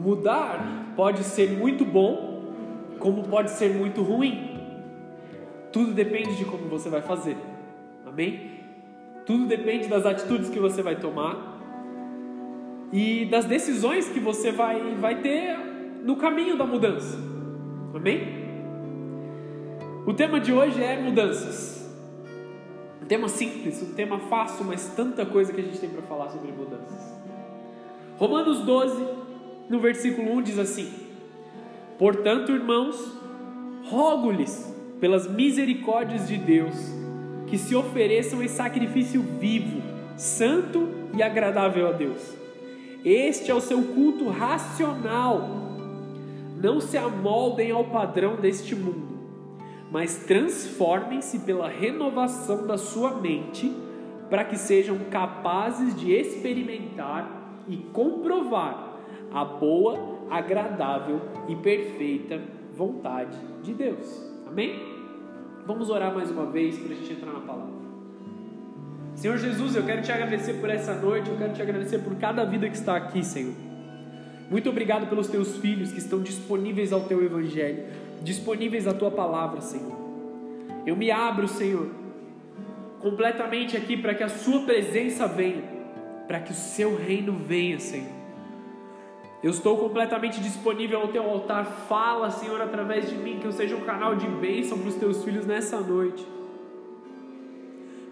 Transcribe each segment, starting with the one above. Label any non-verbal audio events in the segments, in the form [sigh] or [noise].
Mudar pode ser muito bom, como pode ser muito ruim. Tudo depende de como você vai fazer. Amém? Tudo depende das atitudes que você vai tomar e das decisões que você vai, vai ter no caminho da mudança. Amém? O tema de hoje é mudanças. Um tema simples, um tema fácil, mas tanta coisa que a gente tem para falar sobre mudanças. Romanos 12, no versículo 1 diz assim: Portanto, irmãos, rogo-lhes pelas misericórdias de Deus que se ofereçam em sacrifício vivo, santo e agradável a Deus. Este é o seu culto racional. Não se amoldem ao padrão deste mundo mas transformem-se pela renovação da sua mente, para que sejam capazes de experimentar e comprovar a boa, agradável e perfeita vontade de Deus. Amém? Vamos orar mais uma vez para a gente entrar na palavra. Senhor Jesus, eu quero te agradecer por essa noite, eu quero te agradecer por cada vida que está aqui, Senhor. Muito obrigado pelos teus filhos que estão disponíveis ao teu evangelho disponíveis à tua palavra, Senhor. Eu me abro, Senhor, completamente aqui para que a Sua presença venha, para que o Seu reino venha, Senhor. Eu estou completamente disponível ao Teu altar. Fala, Senhor, através de mim, que eu seja um canal de bênção para os Teus filhos nessa noite.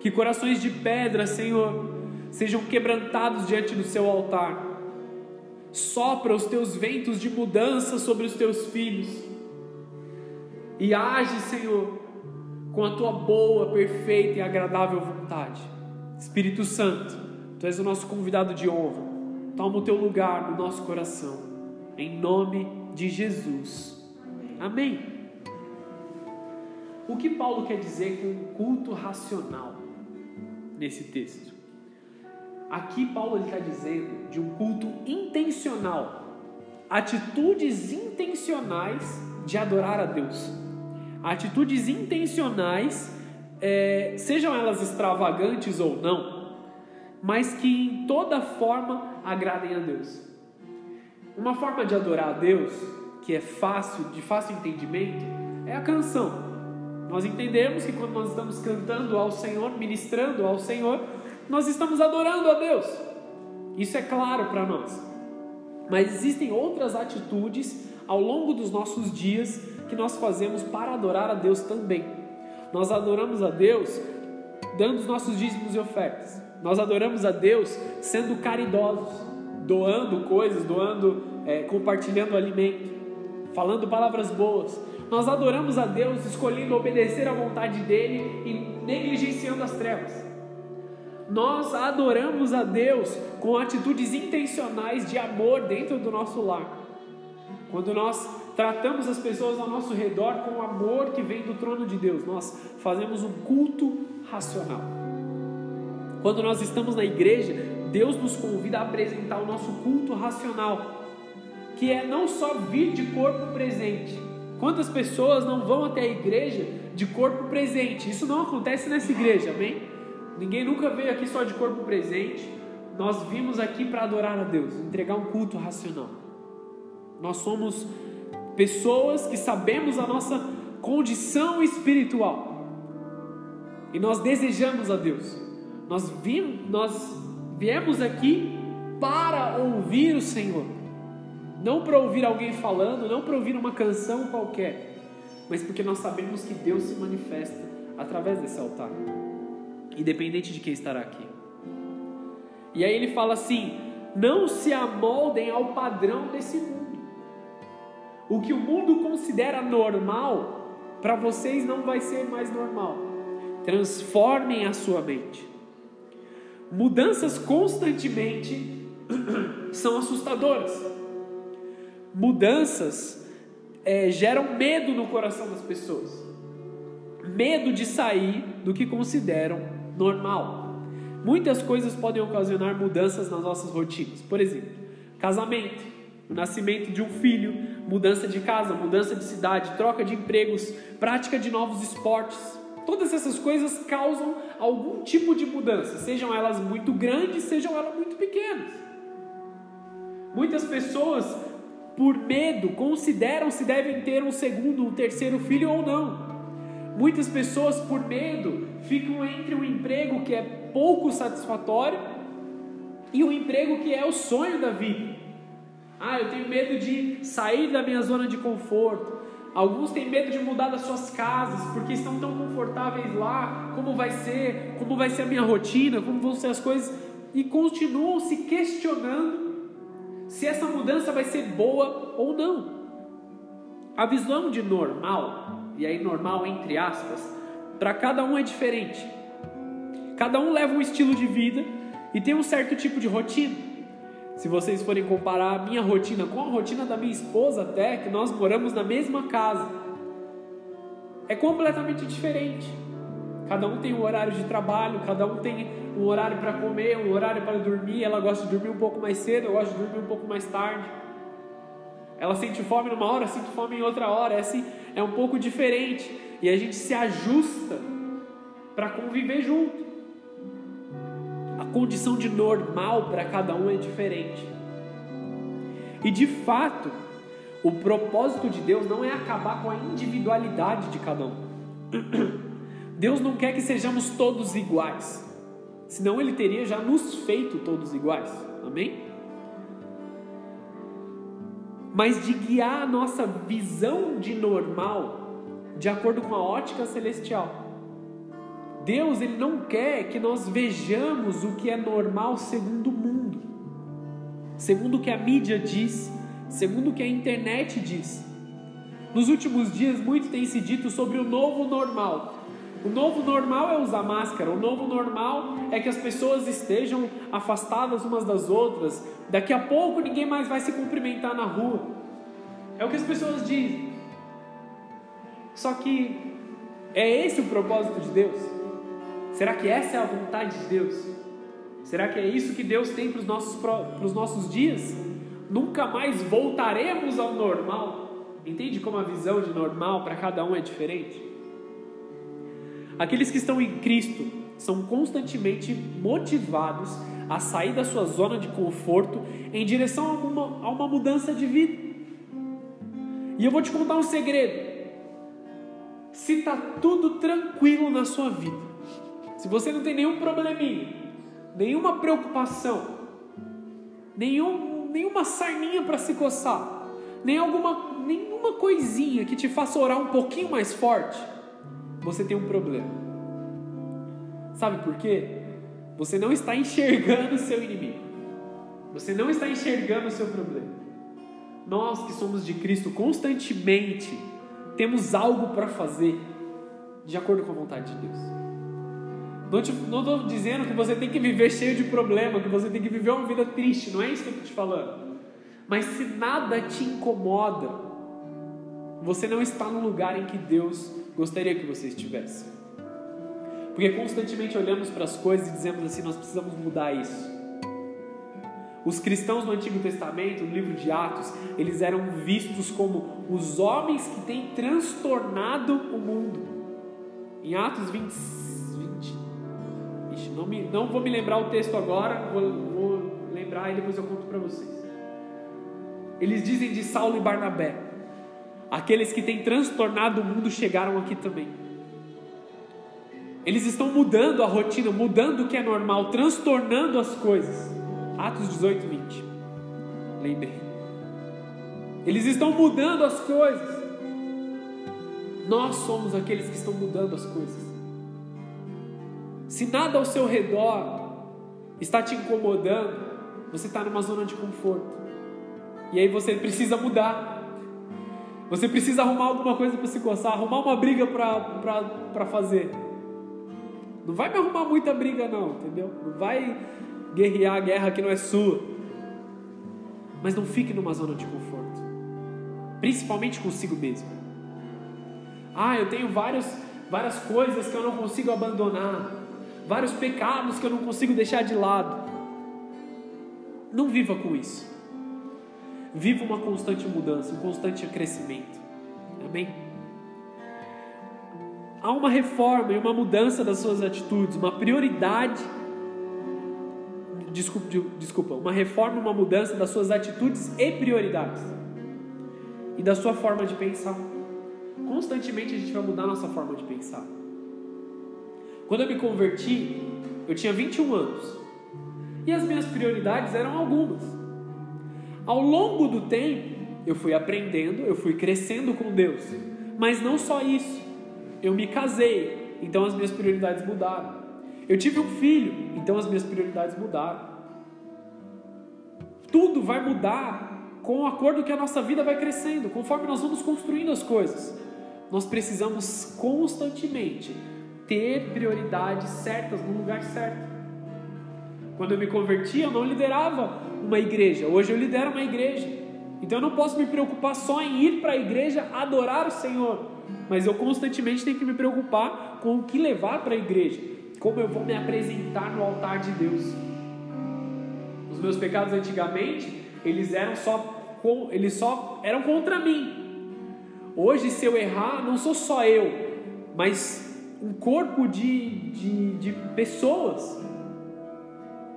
Que corações de pedra, Senhor, sejam quebrantados diante do Seu altar. Sopra os Teus ventos de mudança sobre os Teus filhos e age, Senhor, com a tua boa, perfeita e agradável vontade. Espírito Santo, tu és o nosso convidado de honra. Toma o teu lugar no nosso coração. Em nome de Jesus. Amém. O que Paulo quer dizer com culto racional nesse texto? Aqui Paulo está dizendo de um culto intencional, atitudes intencionais de adorar a Deus atitudes intencionais, é, sejam elas extravagantes ou não, mas que em toda forma agradem a Deus. Uma forma de adorar a Deus, que é fácil, de fácil entendimento, é a canção. Nós entendemos que quando nós estamos cantando ao Senhor, ministrando ao Senhor, nós estamos adorando a Deus. Isso é claro para nós. Mas existem outras atitudes ao longo dos nossos dias que nós fazemos para adorar a Deus também. Nós adoramos a Deus dando os nossos dízimos e ofertas. Nós adoramos a Deus sendo caridosos, doando coisas, doando, é, compartilhando alimento, falando palavras boas. Nós adoramos a Deus escolhendo obedecer à vontade dele e negligenciando as trevas. Nós adoramos a Deus com atitudes intencionais de amor dentro do nosso lar. Quando nós tratamos as pessoas ao nosso redor com o amor que vem do trono de Deus, nós fazemos um culto racional. Quando nós estamos na igreja, Deus nos convida a apresentar o nosso culto racional, que é não só vir de corpo presente. Quantas pessoas não vão até a igreja de corpo presente? Isso não acontece nessa igreja, amém? Ninguém nunca veio aqui só de corpo presente. Nós vimos aqui para adorar a Deus, entregar um culto racional. Nós somos pessoas que sabemos a nossa condição espiritual e nós desejamos a Deus. Nós, nós viemos aqui para ouvir o Senhor, não para ouvir alguém falando, não para ouvir uma canção qualquer, mas porque nós sabemos que Deus se manifesta através desse altar, independente de quem estará aqui. E aí ele fala assim: não se amoldem ao padrão desse mundo. O que o mundo considera normal, para vocês não vai ser mais normal. Transformem a sua mente. Mudanças constantemente [clears throat] são assustadoras. Mudanças é, geram medo no coração das pessoas. Medo de sair do que consideram normal. Muitas coisas podem ocasionar mudanças nas nossas rotinas. Por exemplo, casamento, o nascimento de um filho, mudança de casa, mudança de cidade, troca de empregos, prática de novos esportes. Todas essas coisas causam algum tipo de mudança, sejam elas muito grandes, sejam elas muito pequenas. Muitas pessoas por medo, consideram se devem ter um segundo, um terceiro filho ou não. Muitas pessoas, por medo, ficam entre um emprego que é pouco satisfatório e um emprego que é o sonho da vida. Ah, eu tenho medo de sair da minha zona de conforto. Alguns têm medo de mudar das suas casas porque estão tão confortáveis lá. Como vai ser? Como vai ser a minha rotina? Como vão ser as coisas? E continuam se questionando se essa mudança vai ser boa ou não. A visão de normal, e aí normal entre aspas, para cada um é diferente. Cada um leva um estilo de vida e tem um certo tipo de rotina. Se vocês forem comparar a minha rotina com a rotina da minha esposa, até que nós moramos na mesma casa, é completamente diferente. Cada um tem um horário de trabalho, cada um tem um horário para comer, um horário para dormir. Ela gosta de dormir um pouco mais cedo, eu gosto de dormir um pouco mais tarde. Ela sente fome numa hora, sente fome em outra hora. É assim, é um pouco diferente e a gente se ajusta para conviver junto. Condição de normal para cada um é diferente. E de fato, o propósito de Deus não é acabar com a individualidade de cada um. [clears throat] Deus não quer que sejamos todos iguais, senão Ele teria já nos feito todos iguais. Amém? Mas de guiar a nossa visão de normal de acordo com a ótica celestial. Deus ele não quer que nós vejamos o que é normal segundo o mundo, segundo o que a mídia diz, segundo o que a internet diz. Nos últimos dias, muito tem se dito sobre o novo normal, o novo normal é usar máscara, o novo normal é que as pessoas estejam afastadas umas das outras. Daqui a pouco ninguém mais vai se cumprimentar na rua. É o que as pessoas dizem. Só que é esse o propósito de Deus? Será que essa é a vontade de Deus? Será que é isso que Deus tem para os nossos, para os nossos dias? Nunca mais voltaremos ao normal. Entende como a visão de normal para cada um é diferente? Aqueles que estão em Cristo são constantemente motivados a sair da sua zona de conforto em direção a uma, a uma mudança de vida. E eu vou te contar um segredo. Se está tudo tranquilo na sua vida, se você não tem nenhum probleminha, nenhuma preocupação, nenhum, nenhuma sarninha para se coçar, nem alguma, nenhuma coisinha que te faça orar um pouquinho mais forte, você tem um problema. Sabe por quê? Você não está enxergando o seu inimigo. Você não está enxergando o seu problema. Nós que somos de Cristo constantemente temos algo para fazer de acordo com a vontade de Deus. Não estou dizendo que você tem que viver cheio de problema, que você tem que viver uma vida triste, não é isso que eu estou te falando. Mas se nada te incomoda, você não está no lugar em que Deus gostaria que você estivesse. Porque constantemente olhamos para as coisas e dizemos assim: nós precisamos mudar isso. Os cristãos no Antigo Testamento, no livro de Atos, eles eram vistos como os homens que têm transtornado o mundo. Em Atos 20, 20 não, me, não vou me lembrar o texto agora, vou, vou lembrar e depois eu conto para vocês. Eles dizem de Saulo e Barnabé: Aqueles que têm transtornado o mundo chegaram aqui também. Eles estão mudando a rotina, mudando o que é normal, transtornando as coisas. Atos 18, 20. Lembrei. Eles estão mudando as coisas. Nós somos aqueles que estão mudando as coisas. Se nada ao seu redor está te incomodando, você está numa zona de conforto. E aí você precisa mudar. Você precisa arrumar alguma coisa para se coçar, arrumar uma briga para fazer. Não vai me arrumar muita briga, não, entendeu? Não vai guerrear a guerra que não é sua. Mas não fique numa zona de conforto, principalmente consigo mesmo. Ah, eu tenho vários, várias coisas que eu não consigo abandonar, vários pecados que eu não consigo deixar de lado. Não viva com isso. Viva uma constante mudança, um constante crescimento. Amém? Há uma reforma e uma mudança das suas atitudes, uma prioridade. Desculpa, desculpa, uma reforma, uma mudança das suas atitudes e prioridades. e da sua forma de pensar. Constantemente a gente vai mudar a nossa forma de pensar. Quando eu me converti, eu tinha 21 anos. E as minhas prioridades eram algumas. Ao longo do tempo, eu fui aprendendo, eu fui crescendo com Deus. Mas não só isso. Eu me casei, então as minhas prioridades mudaram. Eu tive um filho, então as minhas prioridades mudaram. Tudo vai mudar com o acordo que a nossa vida vai crescendo, conforme nós vamos construindo as coisas. Nós precisamos constantemente ter prioridades certas no lugar certo. Quando eu me converti, eu não liderava uma igreja. Hoje eu lidero uma igreja. Então eu não posso me preocupar só em ir para a igreja adorar o Senhor, mas eu constantemente tenho que me preocupar com o que levar para a igreja, como eu vou me apresentar no altar de Deus. Os meus pecados antigamente, eles eram só eles só eram contra mim. Hoje, se eu errar, não sou só eu, mas um corpo de, de, de pessoas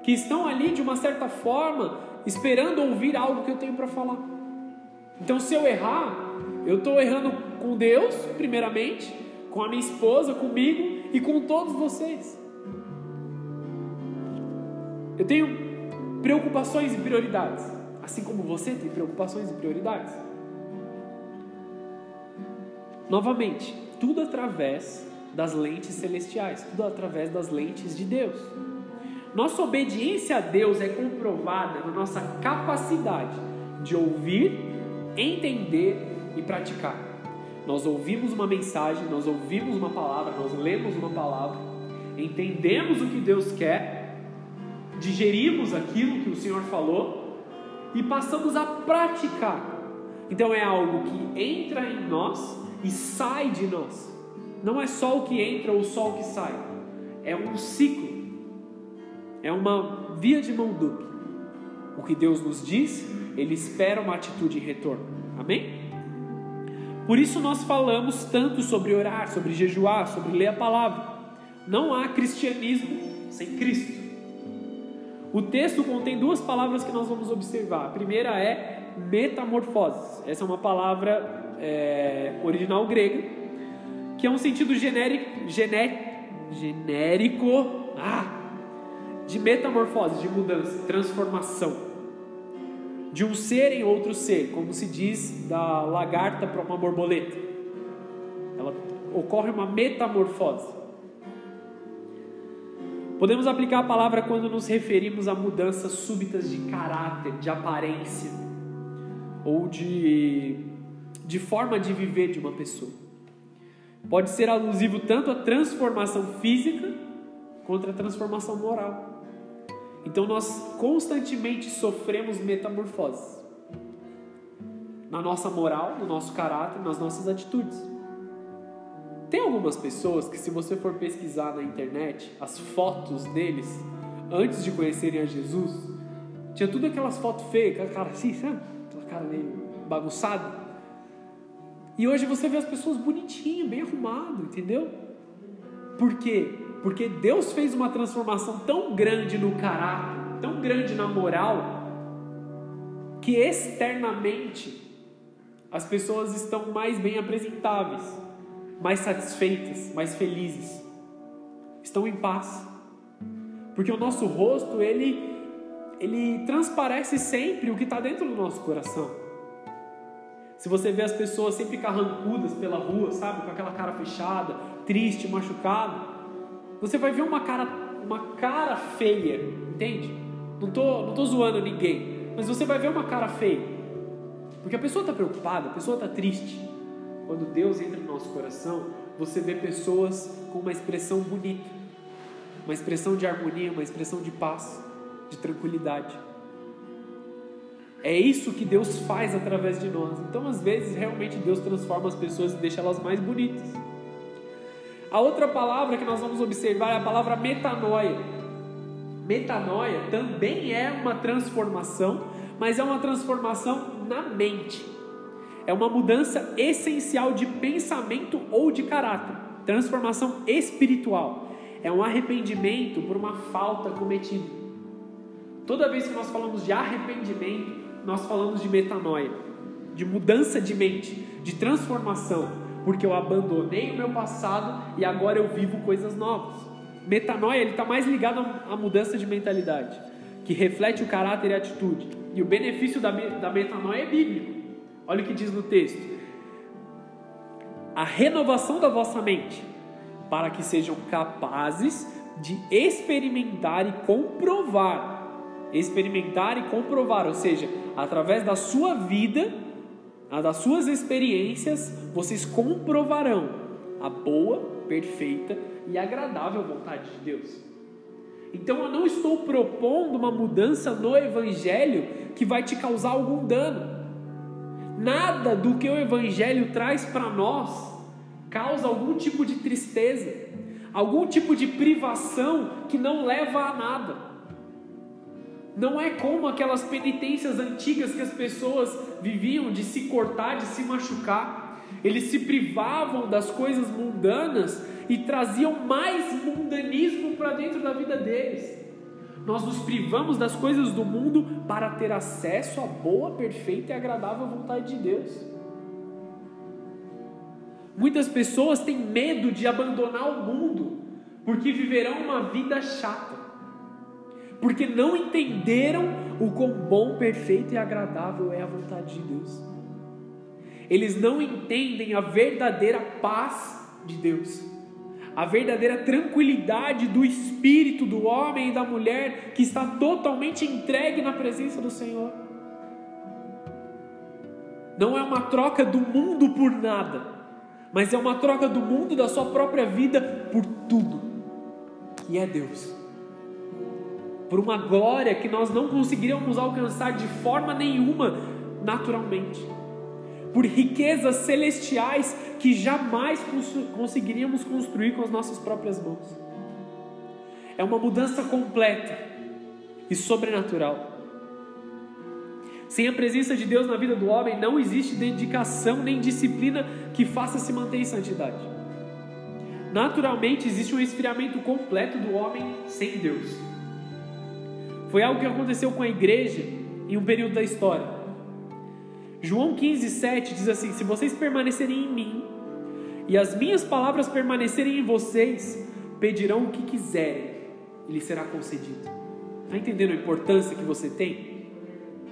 que estão ali de uma certa forma esperando ouvir algo que eu tenho para falar. Então, se eu errar, eu estou errando com Deus, primeiramente, com a minha esposa, comigo e com todos vocês. Eu tenho preocupações e prioridades, assim como você tem preocupações e prioridades. Novamente, tudo através das lentes celestiais, tudo através das lentes de Deus. Nossa obediência a Deus é comprovada na nossa capacidade de ouvir, entender e praticar. Nós ouvimos uma mensagem, nós ouvimos uma palavra, nós lemos uma palavra, entendemos o que Deus quer, digerimos aquilo que o Senhor falou e passamos a praticar. Então é algo que entra em nós e sai de nós. Não é só o que entra ou só o que sai. É um ciclo. É uma via de mão dupla. O que Deus nos diz, Ele espera uma atitude em retorno. Amém? Por isso nós falamos tanto sobre orar, sobre jejuar, sobre ler a palavra. Não há cristianismo sem Cristo. O texto contém duas palavras que nós vamos observar. A primeira é metamorfose. Essa é uma palavra é, original grega, que é um sentido genérico, gené, genérico ah, de metamorfose, de mudança, transformação. De um ser em outro ser, como se diz da lagarta para uma borboleta. Ela ocorre uma metamorfose. Podemos aplicar a palavra quando nos referimos a mudanças súbitas de caráter, de aparência ou de, de forma de viver de uma pessoa. Pode ser alusivo tanto à transformação física quanto à transformação moral. Então nós constantemente sofremos metamorfoses na nossa moral, no nosso caráter, nas nossas atitudes. Tem algumas pessoas que, se você for pesquisar na internet as fotos deles antes de conhecerem a Jesus, tinha tudo aquelas fotos feias, aquela cara assim, sabe? Aquela cara meio bagunçada. E hoje você vê as pessoas bonitinhas, bem arrumado, entendeu? Por quê? Porque Deus fez uma transformação tão grande no caráter, tão grande na moral, que externamente as pessoas estão mais bem apresentáveis, mais satisfeitas, mais felizes, estão em paz. Porque o nosso rosto, ele, ele transparece sempre o que está dentro do nosso coração. Se você vê as pessoas sempre carrancudas pela rua, sabe, com aquela cara fechada, triste, machucada, você vai ver uma cara, uma cara feia, entende? Não tô, não tô zoando ninguém, mas você vai ver uma cara feia, porque a pessoa está preocupada, a pessoa está triste. Quando Deus entra no nosso coração, você vê pessoas com uma expressão bonita, uma expressão de harmonia, uma expressão de paz, de tranquilidade. É isso que Deus faz através de nós. Então, às vezes, realmente Deus transforma as pessoas e deixa elas mais bonitas. A outra palavra que nós vamos observar é a palavra metanoia. Metanoia também é uma transformação, mas é uma transformação na mente. É uma mudança essencial de pensamento ou de caráter. Transformação espiritual. É um arrependimento por uma falta cometida. Toda vez que nós falamos de arrependimento, nós falamos de metanoia. de mudança de mente, de transformação, porque eu abandonei o meu passado e agora eu vivo coisas novas. Metanoia ele está mais ligado à mudança de mentalidade, que reflete o caráter e atitude. E o benefício da, da metanoia é bíblico. Olha o que diz no texto: a renovação da vossa mente, para que sejam capazes de experimentar e comprovar. Experimentar e comprovar, ou seja, através da sua vida, das suas experiências, vocês comprovarão a boa, perfeita e agradável vontade de Deus. Então eu não estou propondo uma mudança no Evangelho que vai te causar algum dano. Nada do que o Evangelho traz para nós causa algum tipo de tristeza, algum tipo de privação que não leva a nada. Não é como aquelas penitências antigas que as pessoas viviam de se cortar, de se machucar. Eles se privavam das coisas mundanas e traziam mais mundanismo para dentro da vida deles. Nós nos privamos das coisas do mundo para ter acesso à boa, perfeita e agradável vontade de Deus. Muitas pessoas têm medo de abandonar o mundo porque viverão uma vida chata, porque não entenderam o quão bom, perfeito e agradável é a vontade de Deus. Eles não entendem a verdadeira paz de Deus a verdadeira tranquilidade do espírito do homem e da mulher que está totalmente entregue na presença do Senhor. Não é uma troca do mundo por nada, mas é uma troca do mundo da sua própria vida por tudo, que é Deus. Por uma glória que nós não conseguiríamos alcançar de forma nenhuma naturalmente por riquezas celestiais que jamais conseguiríamos construir com as nossas próprias mãos. É uma mudança completa e sobrenatural. Sem a presença de Deus na vida do homem, não existe dedicação nem disciplina que faça se manter em santidade. Naturalmente, existe um esfriamento completo do homem sem Deus. Foi algo que aconteceu com a igreja em um período da história. João 15, 7 diz assim: Se vocês permanecerem em mim e as minhas palavras permanecerem em vocês, pedirão o que quiserem e lhes será concedido. Está entendendo a importância que você tem?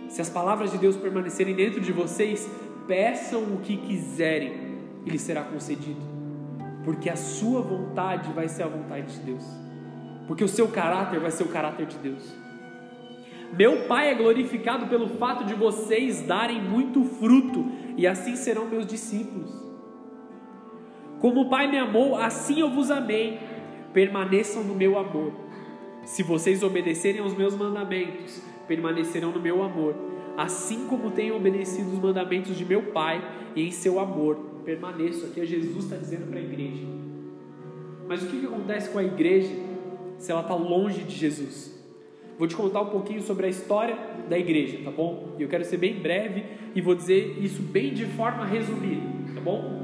Se as palavras de Deus permanecerem dentro de vocês, peçam o que quiserem e lhes será concedido, porque a sua vontade vai ser a vontade de Deus, porque o seu caráter vai ser o caráter de Deus. Meu Pai é glorificado pelo fato de vocês darem muito fruto, e assim serão meus discípulos. Como o Pai me amou, assim eu vos amei. Permaneçam no meu amor. Se vocês obedecerem aos meus mandamentos, permanecerão no meu amor, assim como tenho obedecido os mandamentos de meu Pai, e em seu amor permaneço. Aqui é Jesus está dizendo para a igreja. Mas o que, que acontece com a igreja se ela está longe de Jesus? Vou te contar um pouquinho sobre a história da igreja, tá bom? Eu quero ser bem breve e vou dizer isso bem de forma resumida, tá bom?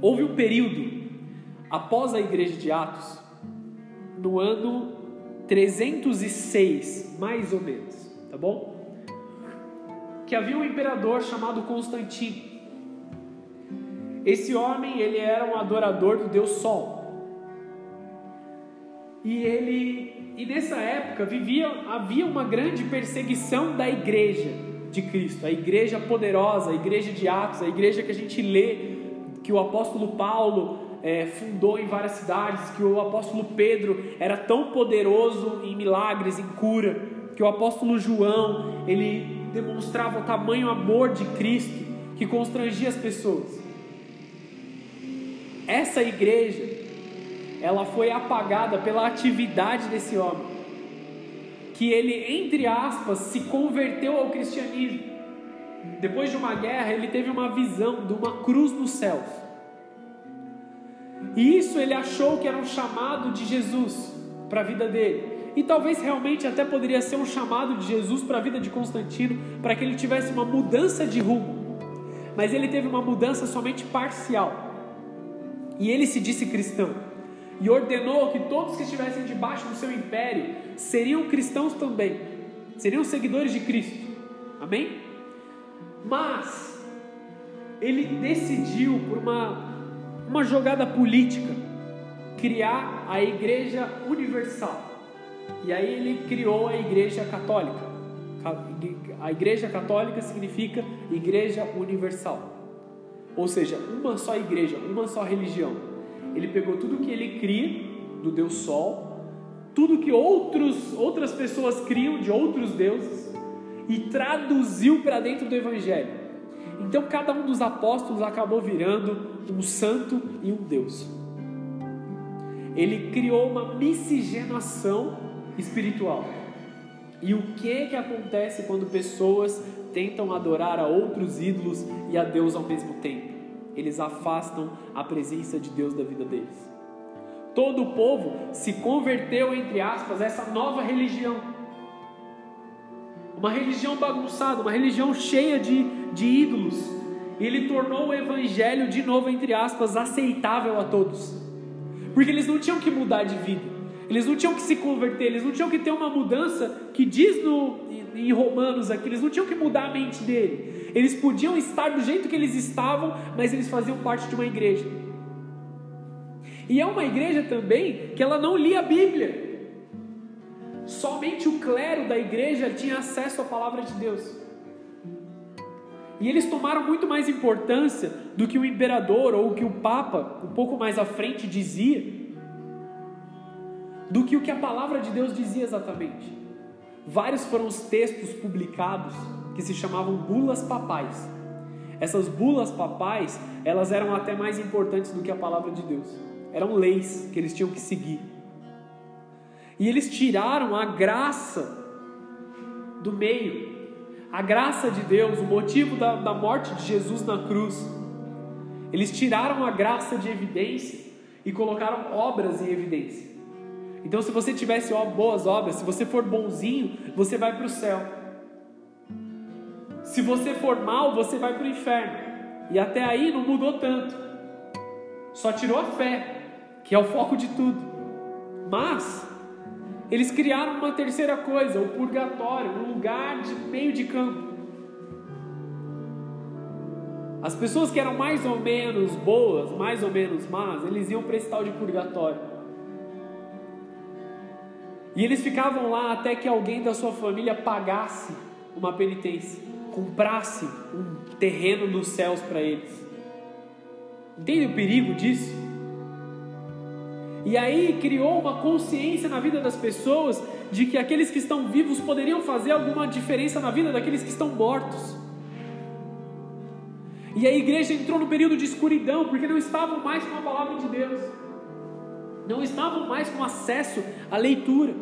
Houve um período após a igreja de Atos, no ano 306, mais ou menos, tá bom? Que havia um imperador chamado Constantino. Esse homem, ele era um adorador do deus Sol. E ele e nessa época vivia, havia uma grande perseguição da igreja de Cristo, a igreja poderosa, a igreja de Atos, a igreja que a gente lê, que o apóstolo Paulo é, fundou em várias cidades, que o apóstolo Pedro era tão poderoso em milagres, em cura, que o apóstolo João ele demonstrava o tamanho amor de Cristo que constrangia as pessoas. Essa igreja ela foi apagada pela atividade desse homem, que ele, entre aspas, se converteu ao cristianismo. Depois de uma guerra, ele teve uma visão de uma cruz nos céus. E isso ele achou que era um chamado de Jesus para a vida dele. E talvez realmente até poderia ser um chamado de Jesus para a vida de Constantino, para que ele tivesse uma mudança de rumo. Mas ele teve uma mudança somente parcial. E ele se disse cristão e ordenou que todos que estivessem debaixo do seu império seriam cristãos também, seriam seguidores de Cristo. Amém? Mas ele decidiu, por uma, uma jogada política, criar a Igreja Universal. E aí ele criou a Igreja Católica. A Igreja Católica significa Igreja Universal. Ou seja, uma só igreja, uma só religião. Ele pegou tudo que ele cria do Deus Sol, tudo que outros, outras pessoas criam de outros deuses e traduziu para dentro do Evangelho. Então cada um dos apóstolos acabou virando um santo e um Deus. Ele criou uma miscigenação espiritual. E o que que acontece quando pessoas tentam adorar a outros ídolos e a Deus ao mesmo tempo? Eles afastam a presença de Deus da vida deles. Todo o povo se converteu, entre aspas, a essa nova religião. Uma religião bagunçada, uma religião cheia de, de ídolos. Ele tornou o evangelho, de novo, entre aspas, aceitável a todos. Porque eles não tinham que mudar de vida. Eles não tinham que se converter, eles não tinham que ter uma mudança que diz no, em Romanos aqui, eles não tinham que mudar a mente dele. Eles podiam estar do jeito que eles estavam, mas eles faziam parte de uma igreja. E é uma igreja também que ela não lia a Bíblia. Somente o clero da igreja tinha acesso à palavra de Deus. E eles tomaram muito mais importância do que o imperador ou o que o papa, um pouco mais à frente, dizia do que o que a palavra de Deus dizia exatamente. Vários foram os textos publicados que se chamavam bulas papais. Essas bulas papais, elas eram até mais importantes do que a palavra de Deus. Eram leis que eles tinham que seguir. E eles tiraram a graça do meio, a graça de Deus, o motivo da, da morte de Jesus na cruz. Eles tiraram a graça de evidência e colocaram obras em evidência. Então, se você tivesse boas obras, se você for bonzinho, você vai para o céu. Se você for mal, você vai para o inferno. E até aí não mudou tanto. Só tirou a fé, que é o foco de tudo. Mas eles criaram uma terceira coisa, o purgatório, um lugar de meio de campo. As pessoas que eram mais ou menos boas, mais ou menos más, eles iam para esse tal de purgatório. E eles ficavam lá até que alguém da sua família pagasse uma penitência, comprasse um terreno nos céus para eles. Entende o perigo disso? E aí criou uma consciência na vida das pessoas de que aqueles que estão vivos poderiam fazer alguma diferença na vida daqueles que estão mortos. E a igreja entrou no período de escuridão, porque não estavam mais com a palavra de Deus não estavam mais com acesso à leitura.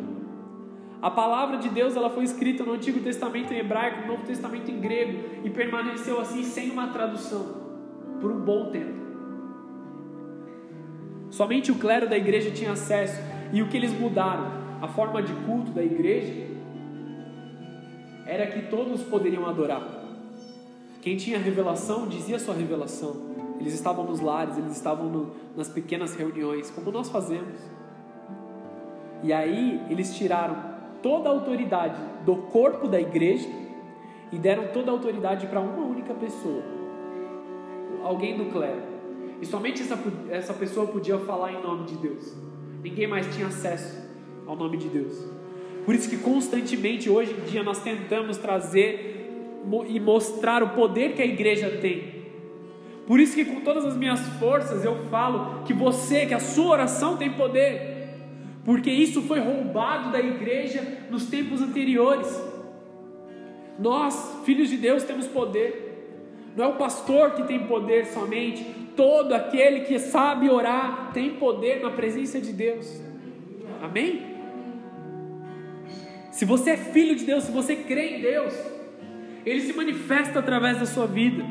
A palavra de Deus ela foi escrita no Antigo Testamento em hebraico, no Novo Testamento em grego e permaneceu assim sem uma tradução por um bom tempo. Somente o clero da igreja tinha acesso e o que eles mudaram, a forma de culto da igreja era que todos poderiam adorar. Quem tinha revelação dizia sua revelação. Eles estavam nos lares, eles estavam no, nas pequenas reuniões, como nós fazemos. E aí eles tiraram toda a autoridade do corpo da igreja e deram toda a autoridade para uma única pessoa, alguém do clero. E somente essa, essa pessoa podia falar em nome de Deus. Ninguém mais tinha acesso ao nome de Deus. Por isso que constantemente hoje em dia nós tentamos trazer e mostrar o poder que a igreja tem por isso que com todas as minhas forças eu falo que você, que a sua oração tem poder. Porque isso foi roubado da igreja nos tempos anteriores. Nós, filhos de Deus, temos poder. Não é o pastor que tem poder somente. Todo aquele que sabe orar tem poder na presença de Deus. Amém? Se você é filho de Deus, se você crê em Deus, Ele se manifesta através da sua vida.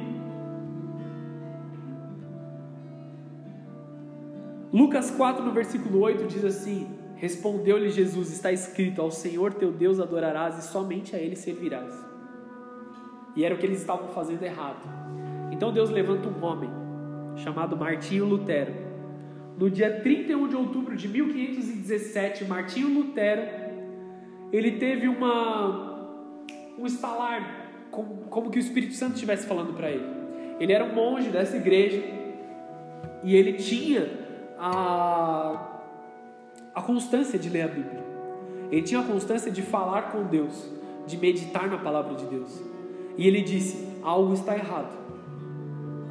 Lucas 4, no versículo 8, diz assim: Respondeu-lhe Jesus: Está escrito, ao Senhor teu Deus adorarás e somente a Ele servirás. E era o que eles estavam fazendo errado. Então Deus levanta um homem, chamado Martinho Lutero. No dia 31 de outubro de 1517, Martinho Lutero, ele teve uma, um estalar como, como que o Espírito Santo estivesse falando para ele. Ele era um monge dessa igreja e ele tinha a, a constância de ler a Bíblia. Ele tinha a constância de falar com Deus, de meditar na palavra de Deus. E ele disse: algo está errado.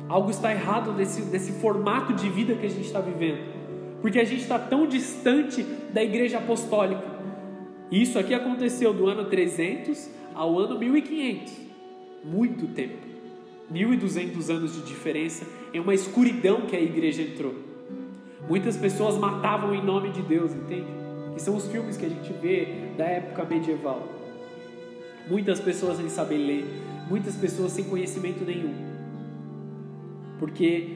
Algo está errado nesse, nesse formato de vida que a gente está vivendo. Porque a gente está tão distante da igreja apostólica. E isso aqui aconteceu do ano 300 ao ano 1500. Muito tempo. 1200 anos de diferença em uma escuridão que a igreja entrou. Muitas pessoas matavam em nome de Deus, entende? Que são os filmes que a gente vê da época medieval. Muitas pessoas sem saber ler, muitas pessoas sem conhecimento nenhum. Porque,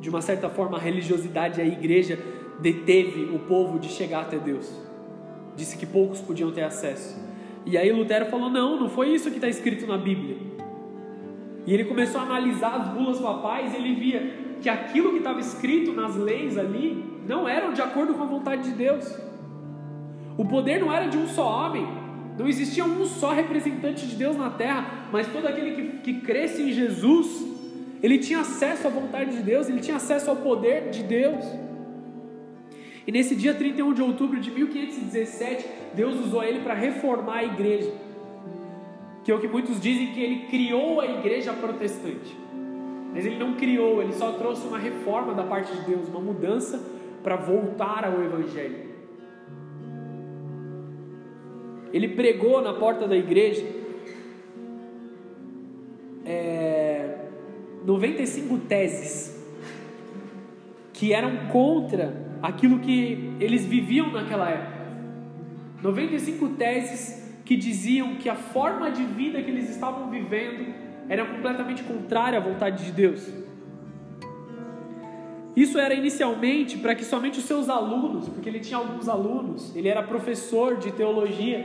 de uma certa forma, a religiosidade e a igreja deteve o povo de chegar até Deus. Disse que poucos podiam ter acesso. E aí Lutero falou: não, não foi isso que está escrito na Bíblia. E ele começou a analisar as bulas papais e ele via que aquilo que estava escrito nas leis ali não eram de acordo com a vontade de Deus. O poder não era de um só homem, não existia um só representante de Deus na terra, mas todo aquele que, que cresce em Jesus, ele tinha acesso à vontade de Deus, ele tinha acesso ao poder de Deus. E nesse dia 31 de outubro de 1517, Deus usou ele para reformar a igreja que é o que muitos dizem que ele criou a igreja protestante. Mas ele não criou, ele só trouxe uma reforma da parte de Deus, uma mudança para voltar ao Evangelho. Ele pregou na porta da igreja é, 95 teses que eram contra aquilo que eles viviam naquela época. 95 teses que diziam que a forma de vida que eles estavam vivendo era completamente contrária à vontade de Deus. Isso era inicialmente para que somente os seus alunos, porque ele tinha alguns alunos, ele era professor de teologia,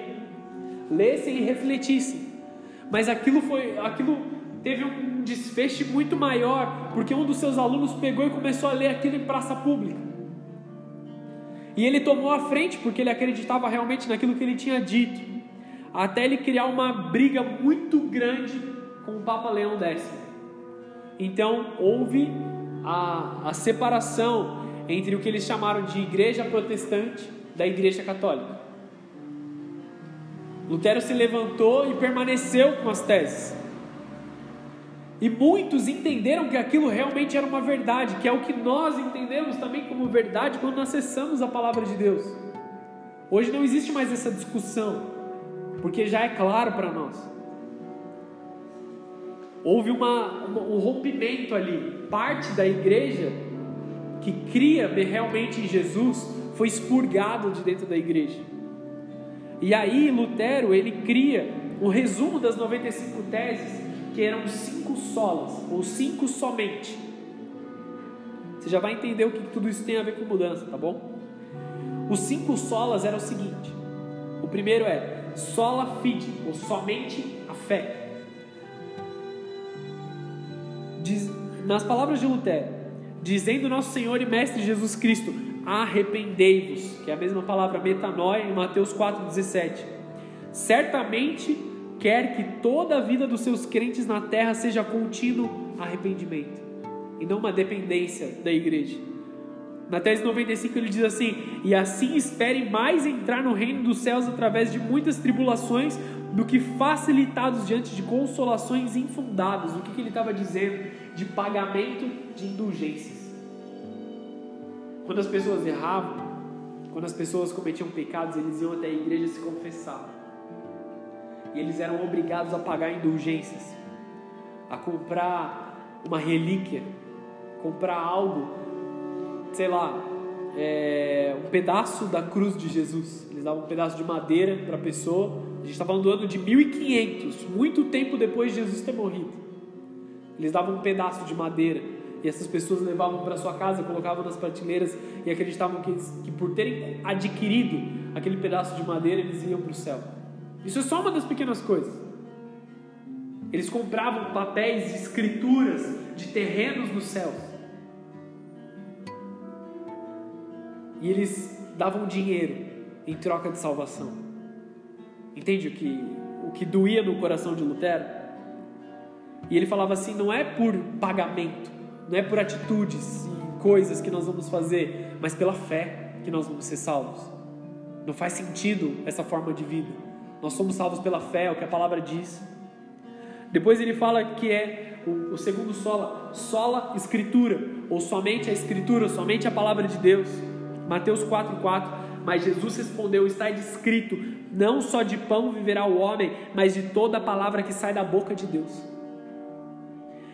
lessem e refletissem. Mas aquilo foi, aquilo teve um desfecho muito maior, porque um dos seus alunos pegou e começou a ler aquilo em praça pública. E ele tomou a frente porque ele acreditava realmente naquilo que ele tinha dito até ele criar uma briga muito grande com o Papa Leão X. Então houve a, a separação entre o que eles chamaram de igreja protestante da igreja católica. Lutero se levantou e permaneceu com as teses. E muitos entenderam que aquilo realmente era uma verdade, que é o que nós entendemos também como verdade quando acessamos a palavra de Deus. Hoje não existe mais essa discussão porque já é claro para nós. Houve uma, uma, um rompimento ali. Parte da igreja que cria realmente em Jesus foi expurgado de dentro da igreja. E aí Lutero ele cria um resumo das 95 teses que eram cinco solas ou cinco somente. Você já vai entender o que tudo isso tem a ver com mudança, tá bom? Os cinco solas eram o seguinte: o primeiro é sola fide, ou somente a fé. Diz, nas palavras de Lutero, dizendo nosso Senhor e Mestre Jesus Cristo, arrependei-vos, que é a mesma palavra metanoia em Mateus 4,17. Certamente quer que toda a vida dos seus crentes na terra seja contínuo arrependimento, e não uma dependência da igreja. Na tese 95 ele diz assim: E assim espere mais entrar no reino dos céus através de muitas tribulações do que facilitados diante de consolações infundadas. O que, que ele estava dizendo? De pagamento de indulgências. Quando as pessoas erravam, quando as pessoas cometiam pecados, eles iam até a igreja se confessar. E eles eram obrigados a pagar indulgências, a comprar uma relíquia, comprar algo sei lá, é, um pedaço da cruz de Jesus. Eles davam um pedaço de madeira para a pessoa. A gente está falando do ano de 1500, muito tempo depois de Jesus ter morrido. Eles davam um pedaço de madeira e essas pessoas levavam para sua casa, colocavam nas prateleiras e acreditavam que, eles, que por terem adquirido aquele pedaço de madeira eles iam para o céu. Isso é só uma das pequenas coisas. Eles compravam papéis, escrituras de terrenos nos céus. E eles davam dinheiro em troca de salvação. Entende o que, o que doía no coração de Lutero? E ele falava assim: não é por pagamento, não é por atitudes e coisas que nós vamos fazer, mas pela fé que nós vamos ser salvos. Não faz sentido essa forma de vida. Nós somos salvos pela fé, é o que a palavra diz. Depois ele fala que é o, o segundo sola, sola escritura, ou somente a escritura, somente a palavra de Deus. Mateus 4:4. Mas Jesus respondeu: Está escrito: Não só de pão viverá o homem, mas de toda a palavra que sai da boca de Deus.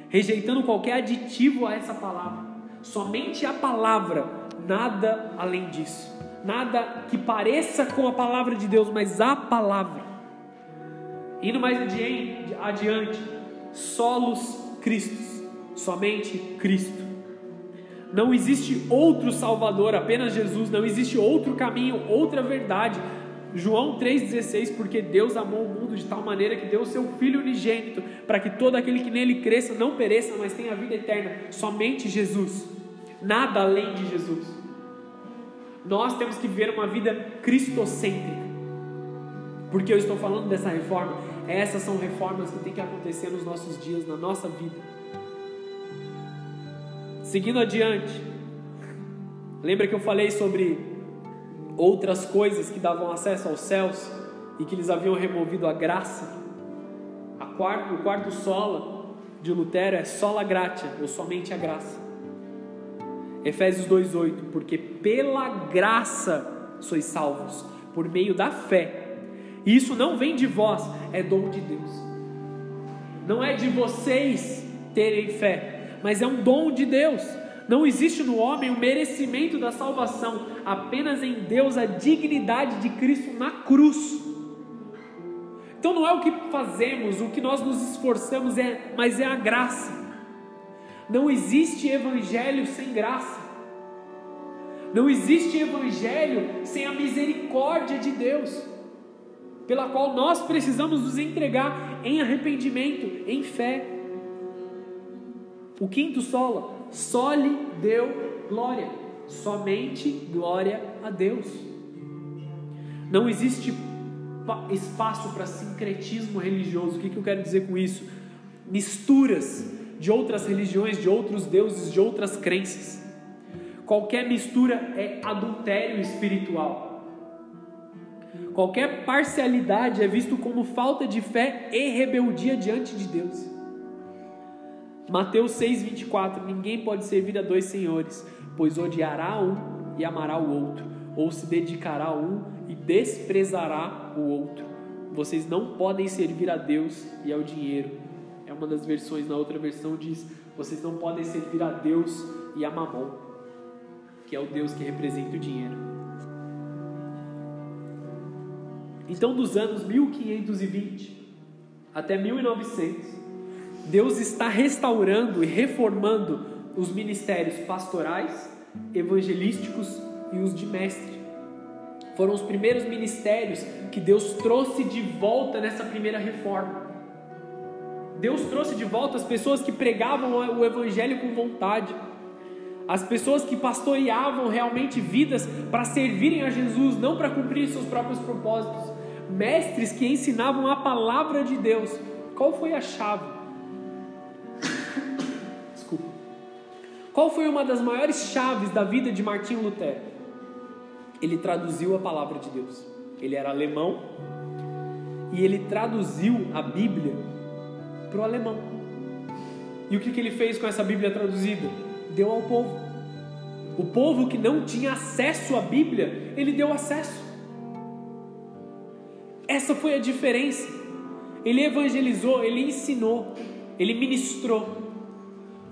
Rejeitando qualquer aditivo a essa palavra, somente a palavra, nada além disso. Nada que pareça com a palavra de Deus, mas a palavra. Indo mais adiante, solos Cristos, somente Cristo. Não existe outro Salvador, apenas Jesus. Não existe outro caminho, outra verdade. João 3,16: Porque Deus amou o mundo de tal maneira que deu o seu Filho unigênito, para que todo aquele que nele cresça não pereça, mas tenha vida eterna. Somente Jesus, nada além de Jesus. Nós temos que viver uma vida cristocêntrica. Porque eu estou falando dessa reforma? Essas são reformas que têm que acontecer nos nossos dias, na nossa vida. Seguindo adiante, lembra que eu falei sobre outras coisas que davam acesso aos céus e que eles haviam removido a graça? A quarto, o quarto sola de Lutero é sola gratia, ou somente a graça. Efésios 2:8, porque pela graça sois salvos, por meio da fé. E isso não vem de vós, é dom de Deus. Não é de vocês terem fé, mas é um dom de Deus. Não existe no homem o merecimento da salvação, apenas em Deus a dignidade de Cristo na cruz. Então não é o que fazemos, o que nós nos esforçamos, é, mas é a graça. Não existe evangelho sem graça. Não existe evangelho sem a misericórdia de Deus, pela qual nós precisamos nos entregar em arrependimento, em fé. O quinto sola, sole deu glória, somente glória a Deus. Não existe espaço para sincretismo religioso. O que, que eu quero dizer com isso? Misturas de outras religiões, de outros deuses, de outras crenças. Qualquer mistura é adultério espiritual. Qualquer parcialidade é visto como falta de fé e rebeldia diante de Deus. Mateus 6:24 Ninguém pode servir a dois senhores, pois odiará um e amará o outro, ou se dedicará a um e desprezará o outro. Vocês não podem servir a Deus e ao dinheiro é uma das versões, na outra versão diz: vocês não podem servir a Deus e a Mamon, que é o Deus que representa o dinheiro. Então, dos anos 1520 até 1900, Deus está restaurando e reformando os ministérios pastorais, evangelísticos e os de mestre. Foram os primeiros ministérios que Deus trouxe de volta nessa primeira reforma. Deus trouxe de volta as pessoas que pregavam o Evangelho com vontade, as pessoas que pastoreavam realmente vidas para servirem a Jesus, não para cumprir seus próprios propósitos, mestres que ensinavam a palavra de Deus. Qual foi a chave? Qual foi uma das maiores chaves da vida de Martinho Lutero? Ele traduziu a palavra de Deus. Ele era alemão e ele traduziu a Bíblia para o alemão. E o que, que ele fez com essa Bíblia traduzida? Deu ao povo. O povo que não tinha acesso à Bíblia, ele deu acesso. Essa foi a diferença. Ele evangelizou, ele ensinou, ele ministrou.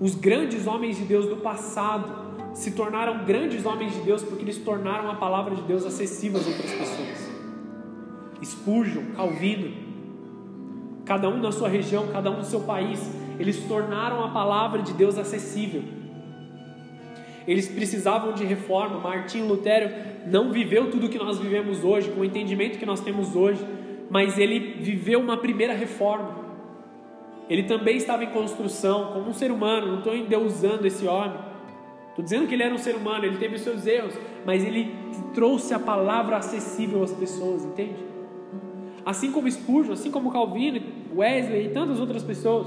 Os grandes homens de Deus do passado se tornaram grandes homens de Deus porque eles tornaram a palavra de Deus acessível às outras pessoas. Spurgeon, Calvino, cada um na sua região, cada um no seu país, eles tornaram a palavra de Deus acessível. Eles precisavam de reforma. Martinho Lutero não viveu tudo o que nós vivemos hoje, com o entendimento que nós temos hoje, mas ele viveu uma primeira reforma. Ele também estava em construção, como um ser humano, não estou endeusando esse homem. Estou dizendo que ele era um ser humano, ele teve os seus erros, mas ele trouxe a palavra acessível às pessoas, entende? Assim como Spurgeon, assim como Calvino, Wesley e tantas outras pessoas.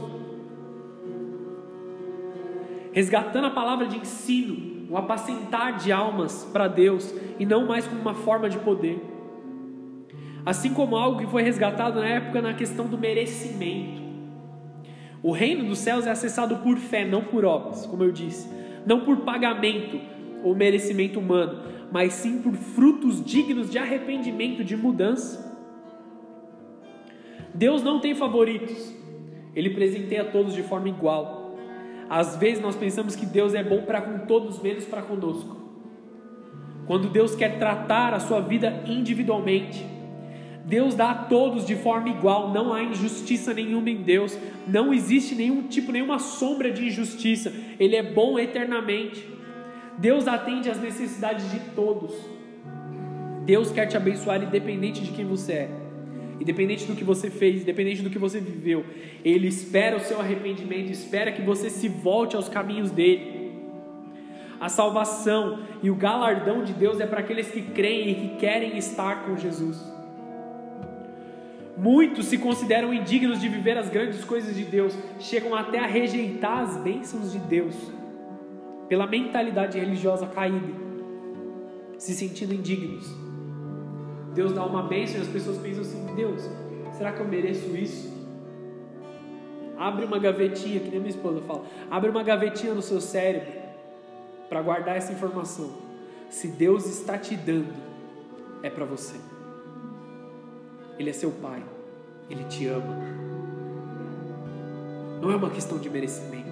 resgatando a palavra de ensino, o apacentar de almas para Deus e não mais como uma forma de poder. Assim como algo que foi resgatado na época na questão do merecimento. O reino dos céus é acessado por fé, não por obras, como eu disse, não por pagamento ou merecimento humano, mas sim por frutos dignos de arrependimento, de mudança. Deus não tem favoritos, Ele presenteia todos de forma igual. Às vezes nós pensamos que Deus é bom para com todos, menos para conosco. Quando Deus quer tratar a sua vida individualmente, Deus dá a todos de forma igual, não há injustiça nenhuma em Deus, não existe nenhum tipo, nenhuma sombra de injustiça, Ele é bom eternamente. Deus atende às necessidades de todos. Deus quer te abençoar independente de quem você é, independente do que você fez, independente do que você viveu. Ele espera o seu arrependimento, espera que você se volte aos caminhos dele. A salvação e o galardão de Deus é para aqueles que creem e que querem estar com Jesus. Muitos se consideram indignos de viver as grandes coisas de Deus, chegam até a rejeitar as bênçãos de Deus pela mentalidade religiosa caída, se sentindo indignos. Deus dá uma bênção e as pessoas pensam assim: Deus, será que eu mereço isso? Abre uma gavetinha, que nem minha esposa fala, abre uma gavetinha no seu cérebro para guardar essa informação. Se Deus está te dando, é para você. Ele é seu pai, ele te ama. Não é uma questão de merecimento.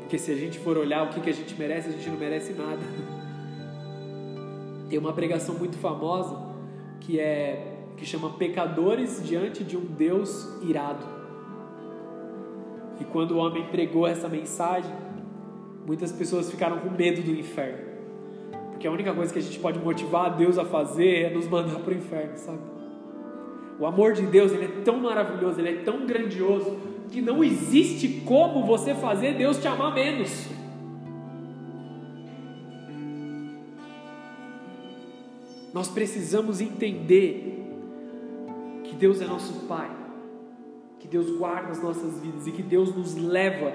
Porque se a gente for olhar o que, a gente merece, a gente não merece nada. Tem uma pregação muito famosa que é que chama Pecadores diante de um Deus irado. E quando o homem pregou essa mensagem, muitas pessoas ficaram com medo do inferno. Porque a única coisa que a gente pode motivar a Deus a fazer é nos mandar para o inferno, sabe? O amor de Deus ele é tão maravilhoso, ele é tão grandioso, que não existe como você fazer Deus te amar menos. Nós precisamos entender que Deus é nosso Pai, que Deus guarda as nossas vidas e que Deus nos leva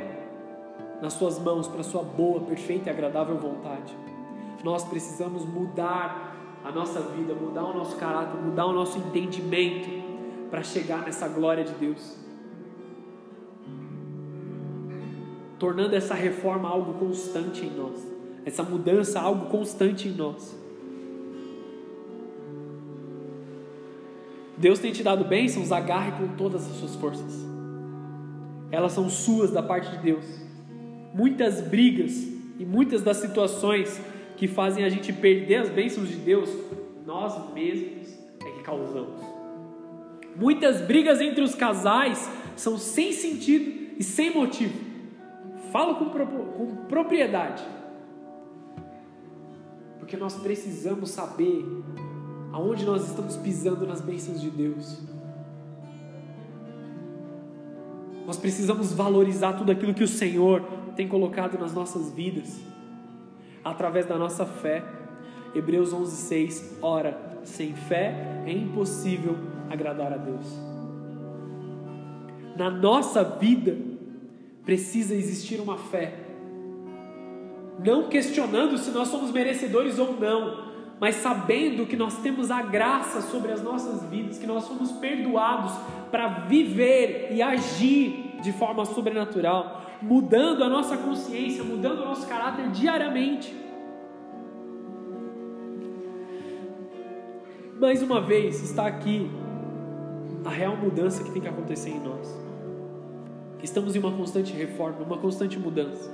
nas Suas mãos para a Sua boa, perfeita e agradável vontade. Nós precisamos mudar a nossa vida, mudar o nosso caráter, mudar o nosso entendimento para chegar nessa glória de Deus. tornando essa reforma algo constante em nós, essa mudança algo constante em nós. Deus tem te dado bênçãos, agarre com todas as suas forças. Elas são suas da parte de Deus. Muitas brigas e muitas das situações que fazem a gente perder as bênçãos de Deus, nós mesmos é que causamos. Muitas brigas entre os casais são sem sentido e sem motivo. Falo com, com propriedade. Porque nós precisamos saber aonde nós estamos pisando nas bênçãos de Deus. Nós precisamos valorizar tudo aquilo que o Senhor tem colocado nas nossas vidas, através da nossa fé. Hebreus 11:6. Ora, sem fé é impossível agradar a Deus. Na nossa vida, precisa existir uma fé. Não questionando se nós somos merecedores ou não, mas sabendo que nós temos a graça sobre as nossas vidas, que nós somos perdoados para viver e agir de forma sobrenatural, mudando a nossa consciência, mudando o nosso caráter diariamente. Mais uma vez, está aqui a real mudança que tem que acontecer em nós. Estamos em uma constante reforma, uma constante mudança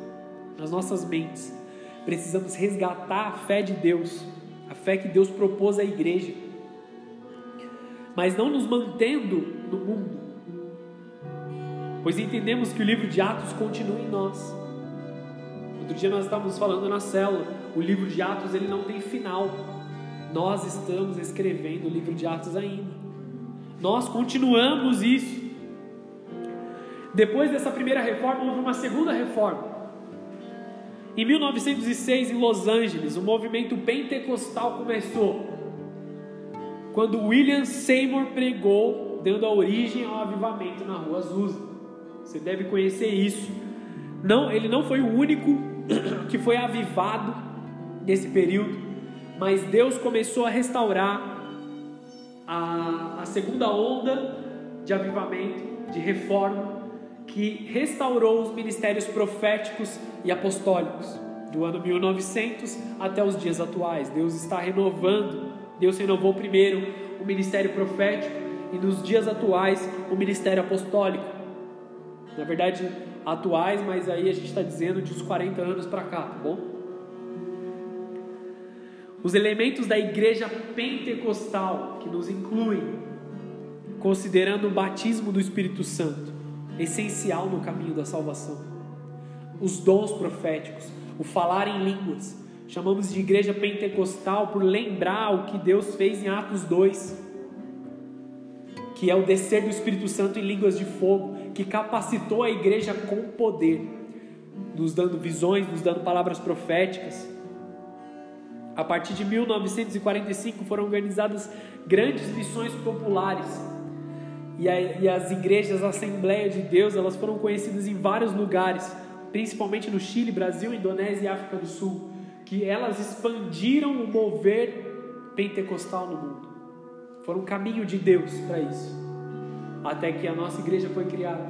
nas nossas mentes. Precisamos resgatar a fé de Deus, a fé que Deus propôs à igreja, mas não nos mantendo no mundo, pois entendemos que o livro de Atos continua em nós. Outro dia nós estávamos falando na célula, o livro de Atos ele não tem final. Nós estamos escrevendo o livro de Atos ainda. Nós continuamos isso. Depois dessa primeira reforma, houve uma segunda reforma. Em 1906, em Los Angeles, o movimento pentecostal começou. Quando William Seymour pregou, dando a origem ao avivamento na Rua Azusa. Você deve conhecer isso. Não, ele não foi o único [clears throat] que foi avivado nesse período, mas Deus começou a restaurar a, a segunda onda de avivamento, de reforma, que restaurou os ministérios proféticos e apostólicos do ano 1900 até os dias atuais. Deus está renovando. Deus renovou primeiro o ministério profético e nos dias atuais o ministério apostólico. Na verdade, atuais, mas aí a gente está dizendo de uns 40 anos para cá, tá bom? Os elementos da igreja pentecostal que nos incluem, considerando o batismo do Espírito Santo, essencial no caminho da salvação. Os dons proféticos, o falar em línguas. Chamamos de igreja pentecostal por lembrar o que Deus fez em Atos 2, que é o descer do Espírito Santo em línguas de fogo, que capacitou a igreja com poder, nos dando visões, nos dando palavras proféticas. A partir de 1945 foram organizadas grandes missões populares. E, a, e as igrejas Assembleia de Deus, elas foram conhecidas em vários lugares principalmente no Chile, Brasil, Indonésia e África do Sul, que elas expandiram o mover pentecostal no mundo. Foram um caminho de Deus para isso. Até que a nossa igreja foi criada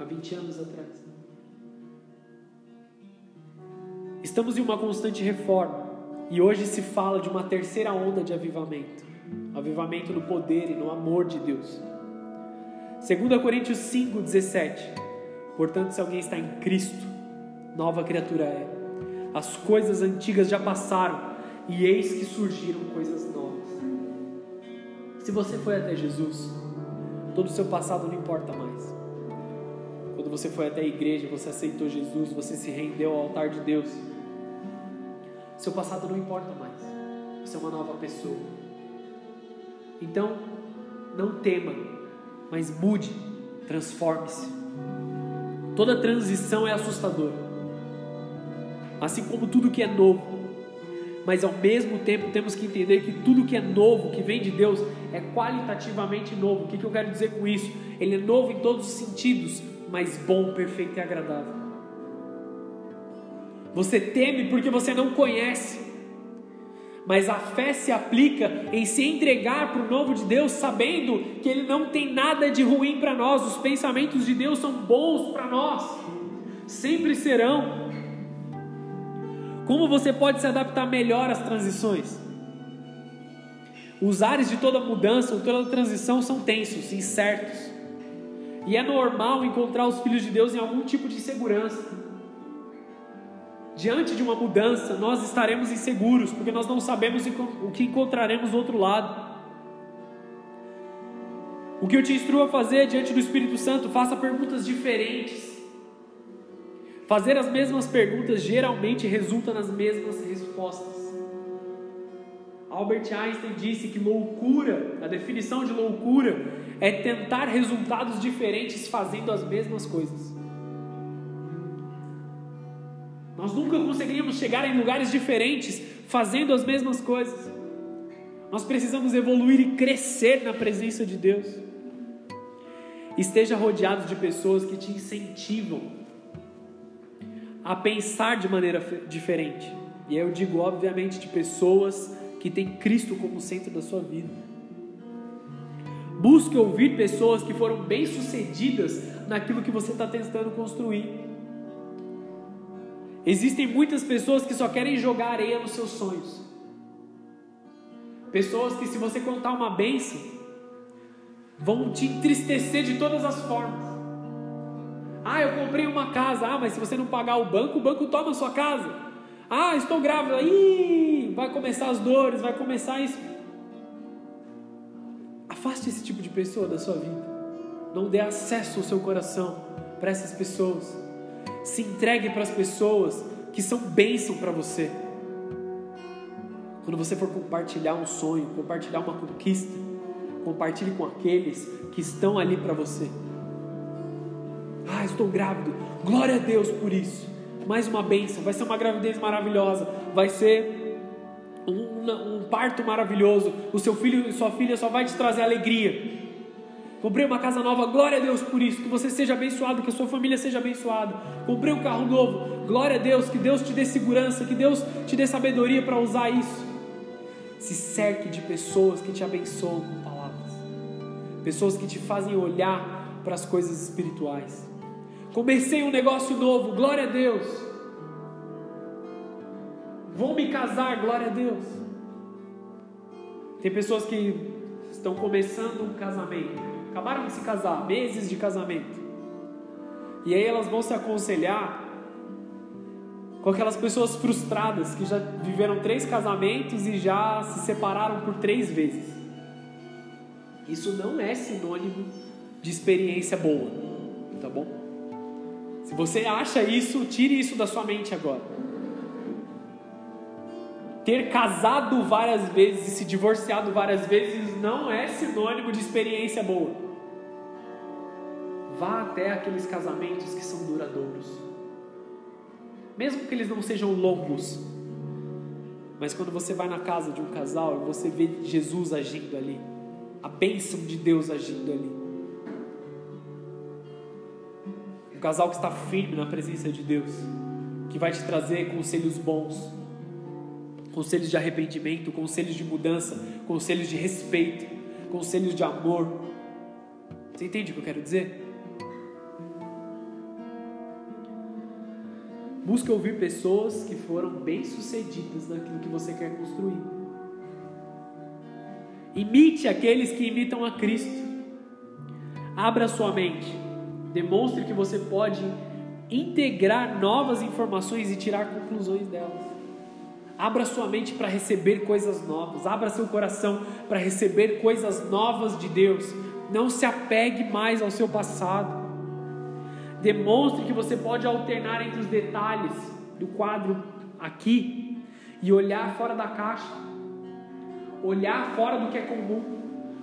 há 20 anos atrás. Estamos em uma constante reforma e hoje se fala de uma terceira onda de avivamento. Avivamento no poder e no amor de Deus. 2 Coríntios 5, 17. Portanto, se alguém está em Cristo, nova criatura é. As coisas antigas já passaram e eis que surgiram coisas novas. Se você foi até Jesus, todo o seu passado não importa mais. Quando você foi até a igreja, você aceitou Jesus, você se rendeu ao altar de Deus. Seu passado não importa mais. Você é uma nova pessoa. Então, não tema, mas mude, transforme-se. Toda transição é assustadora. Assim como tudo que é novo. Mas ao mesmo tempo temos que entender que tudo que é novo, que vem de Deus, é qualitativamente novo. O que, que eu quero dizer com isso? Ele é novo em todos os sentidos, mas bom, perfeito e agradável. Você teme porque você não conhece. Mas a fé se aplica em se entregar para o novo de Deus, sabendo que Ele não tem nada de ruim para nós, os pensamentos de Deus são bons para nós, sempre serão. Como você pode se adaptar melhor às transições? Os ares de toda mudança, toda transição são tensos, incertos. E é normal encontrar os filhos de Deus em algum tipo de insegurança. Diante de uma mudança, nós estaremos inseguros, porque nós não sabemos o que encontraremos do outro lado. O que eu te instruo a fazer diante do Espírito Santo, faça perguntas diferentes. Fazer as mesmas perguntas geralmente resulta nas mesmas respostas. Albert Einstein disse que loucura, a definição de loucura, é tentar resultados diferentes fazendo as mesmas coisas. Nós nunca conseguiríamos chegar em lugares diferentes fazendo as mesmas coisas. Nós precisamos evoluir e crescer na presença de Deus. Esteja rodeado de pessoas que te incentivam a pensar de maneira diferente. E eu digo, obviamente, de pessoas que têm Cristo como centro da sua vida. Busque ouvir pessoas que foram bem-sucedidas naquilo que você está tentando construir. Existem muitas pessoas que só querem jogar areia nos seus sonhos. Pessoas que, se você contar uma bênção, vão te entristecer de todas as formas. Ah, eu comprei uma casa. Ah, mas se você não pagar o banco, o banco toma a sua casa. Ah, estou grávida. Ih, vai começar as dores, vai começar isso. Afaste esse tipo de pessoa da sua vida. Não dê acesso ao seu coração para essas pessoas. Se entregue para as pessoas que são bênção para você. Quando você for compartilhar um sonho, compartilhar uma conquista, compartilhe com aqueles que estão ali para você. Ah, estou grávido. Glória a Deus por isso. Mais uma bênção. Vai ser uma gravidez maravilhosa. Vai ser um, um parto maravilhoso. O seu filho e sua filha só vai te trazer alegria. Comprei uma casa nova, glória a Deus por isso. Que você seja abençoado, que a sua família seja abençoada. Comprei um carro novo, glória a Deus. Que Deus te dê segurança, que Deus te dê sabedoria para usar isso. Se cerque de pessoas que te abençoam com palavras, pessoas que te fazem olhar para as coisas espirituais. Comecei um negócio novo, glória a Deus. Vou me casar, glória a Deus. Tem pessoas que estão começando um casamento acabaram de se casar, meses de casamento. E aí elas vão se aconselhar com aquelas pessoas frustradas que já viveram três casamentos e já se separaram por três vezes. Isso não é sinônimo de experiência boa, tá bom? Se você acha isso, tire isso da sua mente agora. Ter casado várias vezes e se divorciado várias vezes não é sinônimo de experiência boa. Vá até aqueles casamentos que são duradouros. Mesmo que eles não sejam longos. Mas quando você vai na casa de um casal e você vê Jesus agindo ali, a bênção de Deus agindo ali. Casal que está firme na presença de Deus, que vai te trazer conselhos bons conselhos de arrependimento, conselhos de mudança, conselhos de respeito, conselhos de amor. Você entende o que eu quero dizer? Busque ouvir pessoas que foram bem-sucedidas naquilo que você quer construir. Imite aqueles que imitam a Cristo. Abra sua mente. Demonstre que você pode integrar novas informações e tirar conclusões delas. Abra sua mente para receber coisas novas. Abra seu coração para receber coisas novas de Deus. Não se apegue mais ao seu passado. Demonstre que você pode alternar entre os detalhes do quadro aqui e olhar fora da caixa. Olhar fora do que é comum.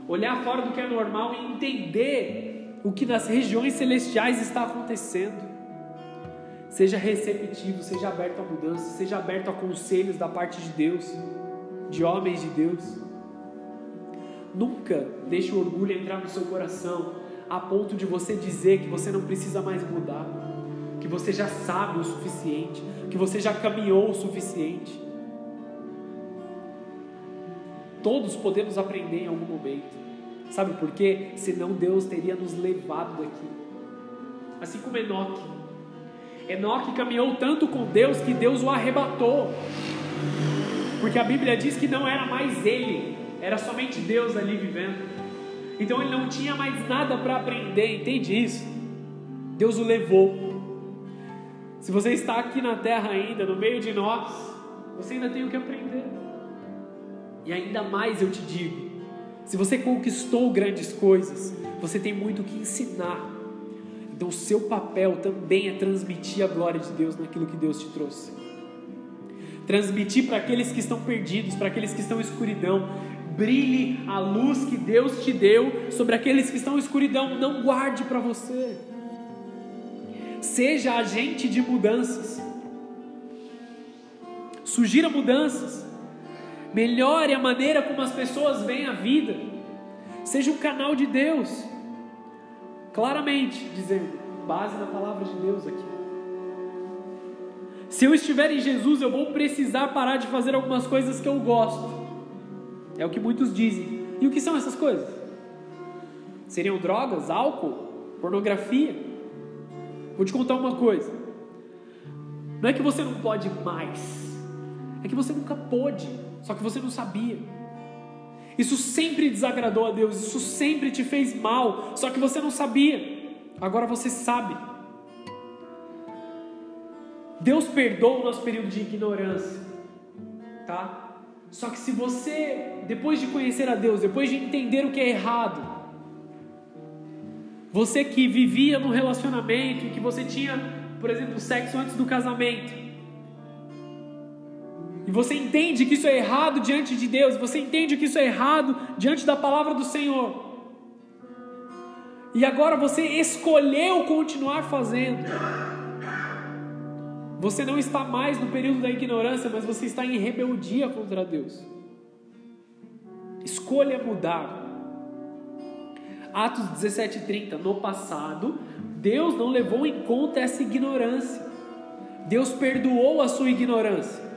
Olhar fora do que é normal e entender o que nas regiões celestiais está acontecendo. Seja receptivo, seja aberto à mudança, seja aberto a conselhos da parte de Deus, de homens de Deus. Nunca deixe o orgulho entrar no seu coração a ponto de você dizer que você não precisa mais mudar, que você já sabe o suficiente, que você já caminhou o suficiente. Todos podemos aprender em algum momento. Sabe por quê? Senão Deus teria nos levado daqui. Assim como Enoque Enoque caminhou tanto com Deus que Deus o arrebatou. Porque a Bíblia diz que não era mais ele, era somente Deus ali vivendo. Então ele não tinha mais nada para aprender, entende isso? Deus o levou. Se você está aqui na terra ainda, no meio de nós, você ainda tem o que aprender. E ainda mais eu te digo: se você conquistou grandes coisas, você tem muito o que ensinar. Então, o seu papel também é transmitir a glória de Deus naquilo que Deus te trouxe. Transmitir para aqueles que estão perdidos, para aqueles que estão em escuridão. Brilhe a luz que Deus te deu sobre aqueles que estão em escuridão. Não guarde para você. Seja agente de mudanças. Sugira mudanças. Melhore a maneira como as pessoas veem a vida. Seja um canal de Deus claramente dizendo, base na palavra de Deus aqui. Se eu estiver em Jesus, eu vou precisar parar de fazer algumas coisas que eu gosto. É o que muitos dizem. E o que são essas coisas? Seriam drogas, álcool, pornografia? Vou te contar uma coisa. Não é que você não pode mais, é que você nunca pôde, só que você não sabia. Isso sempre desagradou a Deus, isso sempre te fez mal, só que você não sabia, agora você sabe. Deus perdoa o nosso período de ignorância, tá? Só que se você, depois de conhecer a Deus, depois de entender o que é errado, você que vivia no relacionamento, que você tinha, por exemplo, sexo antes do casamento, e você entende que isso é errado diante de Deus, você entende que isso é errado diante da palavra do Senhor. E agora você escolheu continuar fazendo. Você não está mais no período da ignorância, mas você está em rebeldia contra Deus. Escolha mudar. Atos 17:30, no passado, Deus não levou em conta essa ignorância. Deus perdoou a sua ignorância.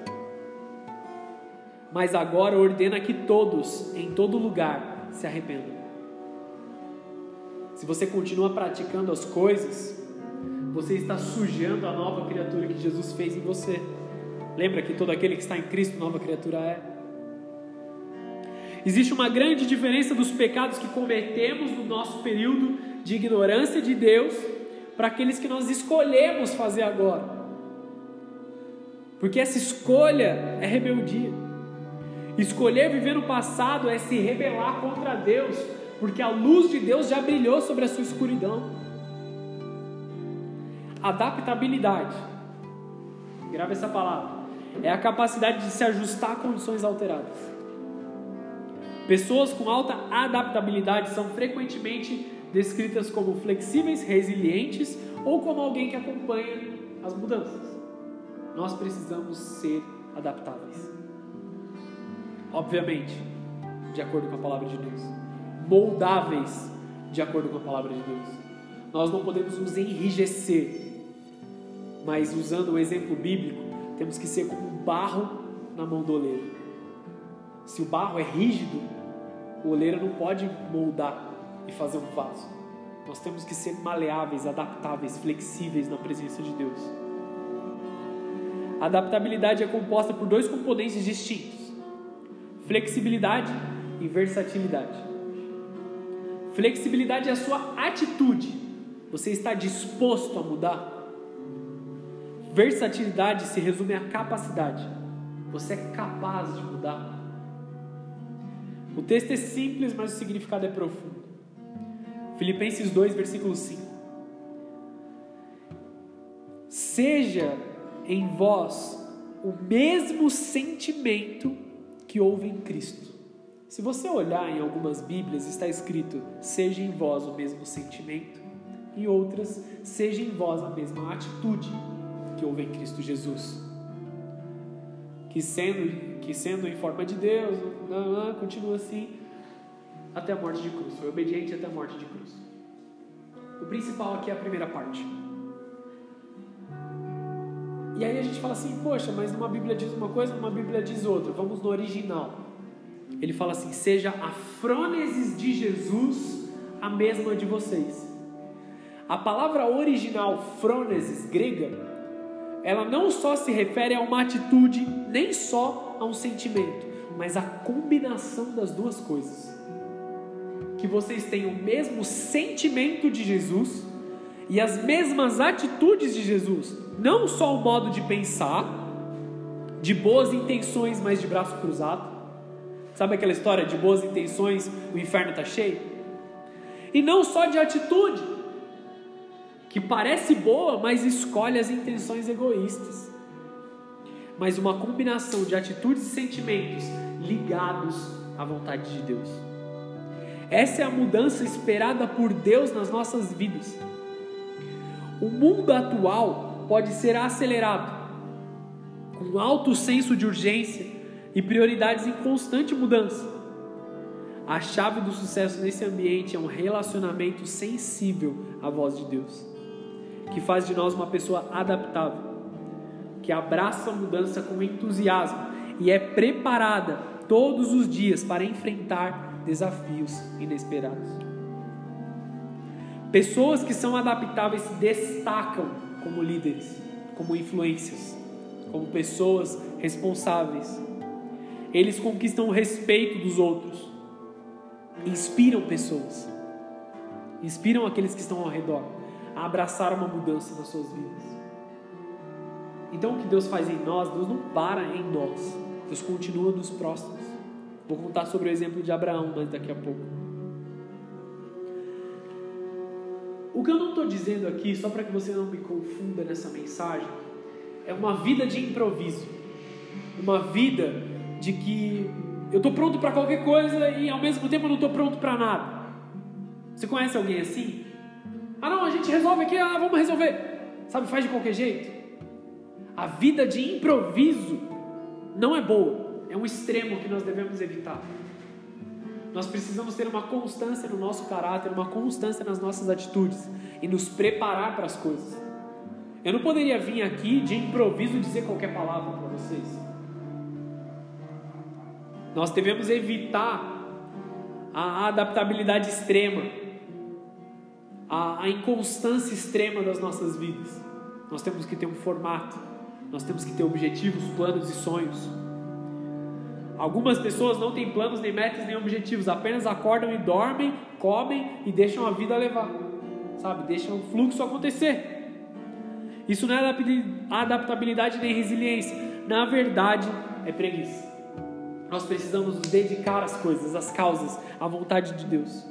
Mas agora ordena que todos, em todo lugar, se arrependam. Se você continua praticando as coisas, você está sujando a nova criatura que Jesus fez em você. Lembra que todo aquele que está em Cristo, nova criatura é. Existe uma grande diferença dos pecados que cometemos no nosso período de ignorância de Deus para aqueles que nós escolhemos fazer agora. Porque essa escolha é rebeldia. Escolher viver no passado é se rebelar contra Deus, porque a luz de Deus já brilhou sobre a sua escuridão. Adaptabilidade. Grava essa palavra. É a capacidade de se ajustar a condições alteradas. Pessoas com alta adaptabilidade são frequentemente descritas como flexíveis, resilientes ou como alguém que acompanha as mudanças. Nós precisamos ser adaptáveis. Obviamente, de acordo com a palavra de Deus. Moldáveis, de acordo com a palavra de Deus. Nós não podemos nos enrijecer mas usando o exemplo bíblico, temos que ser como barro na mão do oleiro. Se o barro é rígido, o oleiro não pode moldar e fazer um vaso. Nós temos que ser maleáveis, adaptáveis, flexíveis na presença de Deus. A adaptabilidade é composta por dois componentes distintos: flexibilidade e versatilidade. Flexibilidade é a sua atitude. Você está disposto a mudar? Versatilidade se resume à capacidade. Você é capaz de mudar. O texto é simples, mas o significado é profundo. Filipenses 2, versículo 5. Seja em vós o mesmo sentimento que houve em Cristo. Se você olhar em algumas Bíblias, está escrito: seja em vós o mesmo sentimento, em outras, seja em vós a mesma atitude que houve em Cristo Jesus. Que sendo, que sendo em forma de Deus, continua assim até a morte de cruz. Foi obediente até a morte de cruz. O principal aqui é a primeira parte. E aí a gente fala assim, poxa, mas uma Bíblia diz uma coisa, uma Bíblia diz outra. Vamos no original. Ele fala assim: seja a frônesis de Jesus a mesma de vocês. A palavra original frônesis grega ela não só se refere a uma atitude, nem só a um sentimento, mas a combinação das duas coisas. Que vocês tenham o mesmo sentimento de Jesus e as mesmas atitudes de Jesus, não só o modo de pensar, de boas intenções, mas de braço cruzado. Sabe aquela história de boas intenções, o inferno está cheio? E não só de atitude, que parece boa, mas escolhe as intenções egoístas. Mas uma combinação de atitudes e sentimentos ligados à vontade de Deus. Essa é a mudança esperada por Deus nas nossas vidas. O mundo atual pode ser acelerado, com alto senso de urgência e prioridades em constante mudança. A chave do sucesso nesse ambiente é um relacionamento sensível à voz de Deus que faz de nós uma pessoa adaptável, que abraça a mudança com entusiasmo e é preparada todos os dias para enfrentar desafios inesperados. Pessoas que são adaptáveis se destacam como líderes, como influências, como pessoas responsáveis. Eles conquistam o respeito dos outros, inspiram pessoas, inspiram aqueles que estão ao redor a abraçar uma mudança nas suas vidas. Então, o que Deus faz em nós, Deus não para em nós, Deus continua nos próximos. Vou contar sobre o exemplo de Abraão mas daqui a pouco. O que eu não estou dizendo aqui, só para que você não me confunda nessa mensagem, é uma vida de improviso, uma vida de que eu estou pronto para qualquer coisa e ao mesmo tempo eu não estou pronto para nada. Você conhece alguém assim? Ah, não, a gente resolve aqui, ah, vamos resolver. Sabe, faz de qualquer jeito. A vida de improviso não é boa, é um extremo que nós devemos evitar. Nós precisamos ter uma constância no nosso caráter, uma constância nas nossas atitudes e nos preparar para as coisas. Eu não poderia vir aqui de improviso dizer qualquer palavra para vocês. Nós devemos evitar a adaptabilidade extrema, a, a inconstância extrema das nossas vidas. Nós temos que ter um formato, nós temos que ter objetivos, planos e sonhos. Algumas pessoas não têm planos, nem metas, nem objetivos, apenas acordam e dormem, comem e deixam a vida levar, sabe? Deixam o fluxo acontecer. Isso não é adaptabilidade nem resiliência, na verdade é preguiça. Nós precisamos nos dedicar às coisas, às causas, à vontade de Deus.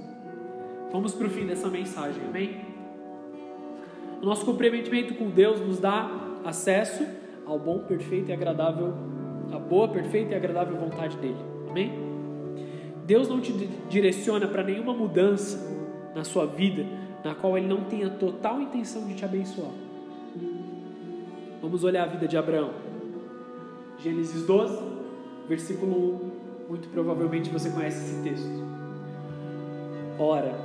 Vamos para o fim dessa mensagem, amém? O nosso comprometimento com Deus nos dá acesso ao bom, perfeito e agradável a boa, perfeita e agradável vontade dele. Amém? Deus não te direciona para nenhuma mudança na sua vida na qual ele não tenha total intenção de te abençoar. Vamos olhar a vida de Abraão. Gênesis 12, versículo 1. Muito provavelmente você conhece esse texto. Ora,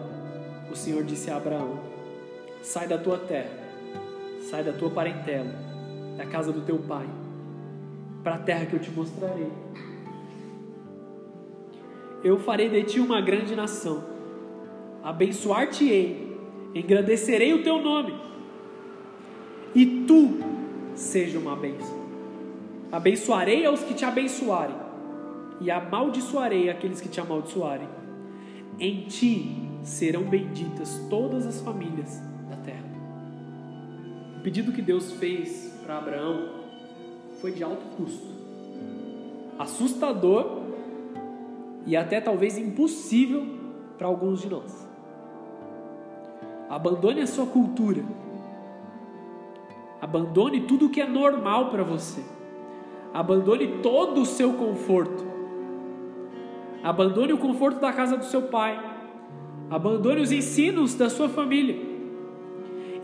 o Senhor disse a Abraão: Sai da tua terra, sai da tua parentela, da casa do teu pai para a terra que eu te mostrarei. Eu farei de ti uma grande nação, abençoar-te-ei, engrandecerei o teu nome, e tu seja uma bênção. Abençoarei aos que te abençoarem, e amaldiçoarei aqueles que te amaldiçoarem. Em ti serão benditas todas as famílias da terra. O pedido que Deus fez para Abraão foi de alto custo, assustador e até talvez impossível para alguns de nós. Abandone a sua cultura, abandone tudo o que é normal para você, abandone todo o seu conforto, abandone o conforto da casa do seu pai, abandone os ensinos da sua família.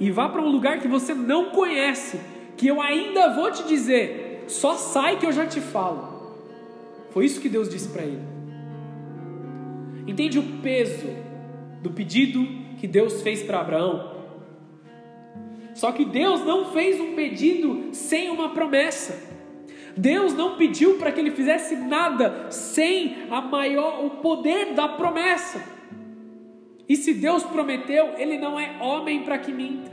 E vá para um lugar que você não conhece, que eu ainda vou te dizer só sai que eu já te falo. Foi isso que Deus disse para ele. Entende o peso do pedido que Deus fez para Abraão? Só que Deus não fez um pedido sem uma promessa. Deus não pediu para que ele fizesse nada sem a maior o poder da promessa. E se Deus prometeu, ele não é homem para que minta,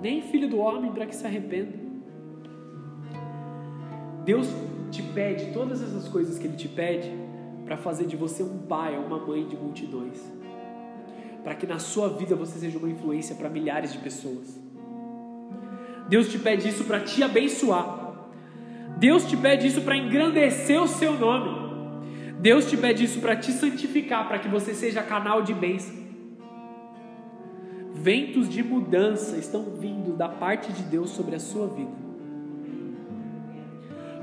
nem filho do homem para que se arrependa. Deus te pede todas essas coisas que Ele te pede para fazer de você um pai ou uma mãe de multidões, para que na sua vida você seja uma influência para milhares de pessoas. Deus te pede isso para te abençoar. Deus te pede isso para engrandecer o seu nome. Deus te pede isso para te santificar, para que você seja canal de bênção. Ventos de mudança estão vindo da parte de Deus sobre a sua vida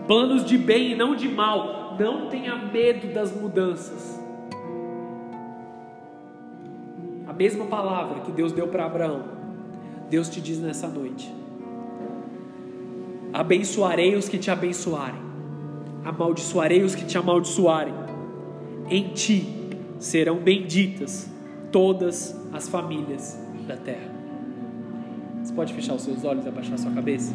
planos de bem e não de mal. Não tenha medo das mudanças. A mesma palavra que Deus deu para Abraão, Deus te diz nessa noite: Abençoarei os que te abençoarem, amaldiçoarei os que te amaldiçoarem. Em ti serão benditas todas as famílias da terra. Você pode fechar os seus olhos e abaixar sua cabeça?